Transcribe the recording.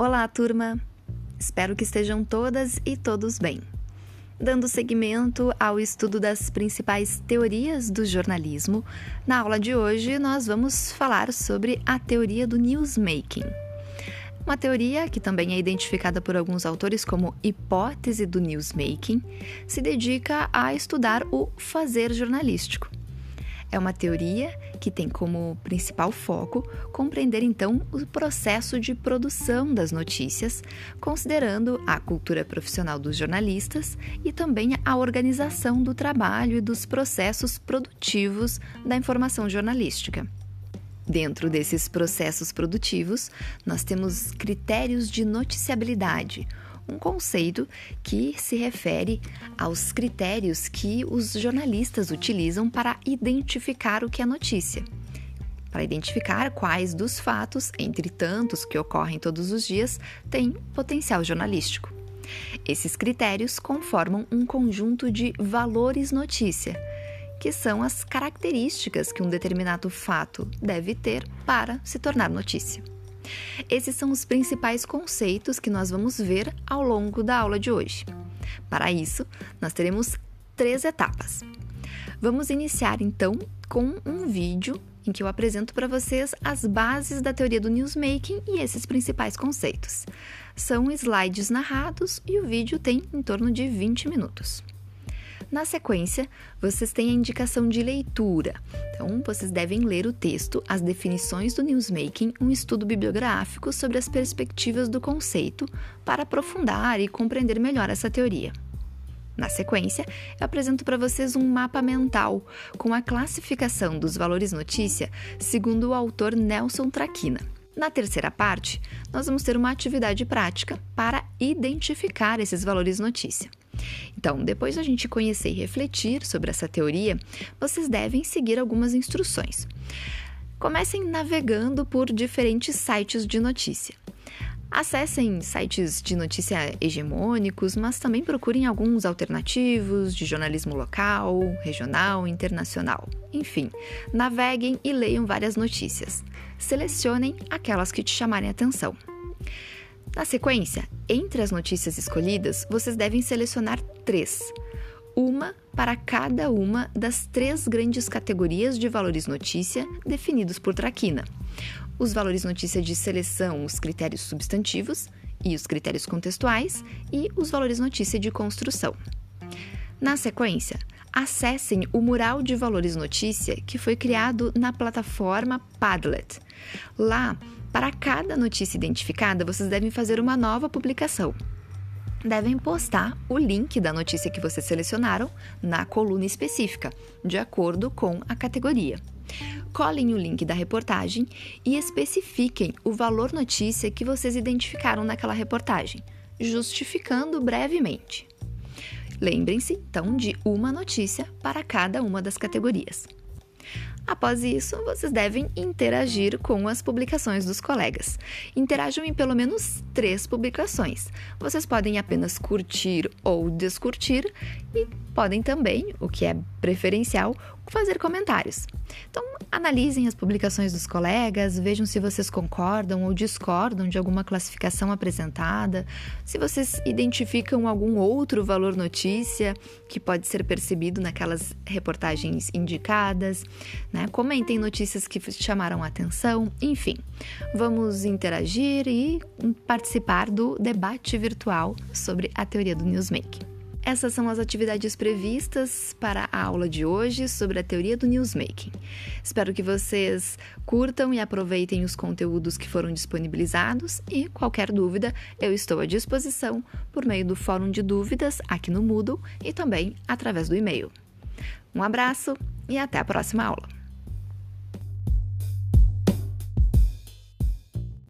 Olá, turma! Espero que estejam todas e todos bem. Dando seguimento ao estudo das principais teorias do jornalismo, na aula de hoje nós vamos falar sobre a teoria do newsmaking. Uma teoria que também é identificada por alguns autores como hipótese do newsmaking, se dedica a estudar o fazer jornalístico é uma teoria que tem como principal foco compreender então o processo de produção das notícias, considerando a cultura profissional dos jornalistas e também a organização do trabalho e dos processos produtivos da informação jornalística. Dentro desses processos produtivos, nós temos critérios de noticiabilidade, um conceito que se refere aos critérios que os jornalistas utilizam para identificar o que é notícia. Para identificar quais dos fatos, entre tantos que ocorrem todos os dias, têm potencial jornalístico. Esses critérios conformam um conjunto de valores notícia, que são as características que um determinado fato deve ter para se tornar notícia. Esses são os principais conceitos que nós vamos ver ao longo da aula de hoje. Para isso, nós teremos três etapas. Vamos iniciar então com um vídeo em que eu apresento para vocês as bases da teoria do newsmaking e esses principais conceitos. São slides narrados e o vídeo tem em torno de 20 minutos. Na sequência, vocês têm a indicação de leitura. Então, vocês devem ler o texto As Definições do Newsmaking, um estudo bibliográfico sobre as perspectivas do conceito, para aprofundar e compreender melhor essa teoria. Na sequência, eu apresento para vocês um mapa mental com a classificação dos valores notícia segundo o autor Nelson Traquina. Na terceira parte, nós vamos ter uma atividade prática para identificar esses valores notícia. Então, depois de a gente conhecer e refletir sobre essa teoria, vocês devem seguir algumas instruções. Comecem navegando por diferentes sites de notícia. Acessem sites de notícia hegemônicos, mas também procurem alguns alternativos de jornalismo local, regional, internacional. Enfim, naveguem e leiam várias notícias. Selecionem aquelas que te chamarem atenção. Na sequência, entre as notícias escolhidas, vocês devem selecionar três, uma para cada uma das três grandes categorias de valores notícia definidos por Traquina: os valores notícia de seleção, os critérios substantivos e os critérios contextuais, e os valores notícia de construção. Na sequência, acessem o mural de valores notícia que foi criado na plataforma Padlet. Lá, para cada notícia identificada, vocês devem fazer uma nova publicação. Devem postar o link da notícia que vocês selecionaram na coluna específica, de acordo com a categoria. Colhem o link da reportagem e especifiquem o valor notícia que vocês identificaram naquela reportagem, justificando brevemente. Lembrem-se, então, de uma notícia para cada uma das categorias. Após isso, vocês devem interagir com as publicações dos colegas. Interajam em pelo menos três publicações. Vocês podem apenas curtir ou descurtir e podem também, o que é preferencial, fazer comentários. Então, analisem as publicações dos colegas, vejam se vocês concordam ou discordam de alguma classificação apresentada, se vocês identificam algum outro valor notícia que pode ser percebido naquelas reportagens indicadas, né? Comentem notícias que chamaram atenção, enfim. Vamos interagir e participar do debate virtual sobre a teoria do newsmaking. Essas são as atividades previstas para a aula de hoje sobre a teoria do newsmaking. Espero que vocês curtam e aproveitem os conteúdos que foram disponibilizados e qualquer dúvida eu estou à disposição por meio do fórum de dúvidas aqui no Moodle e também através do e-mail. Um abraço e até a próxima aula.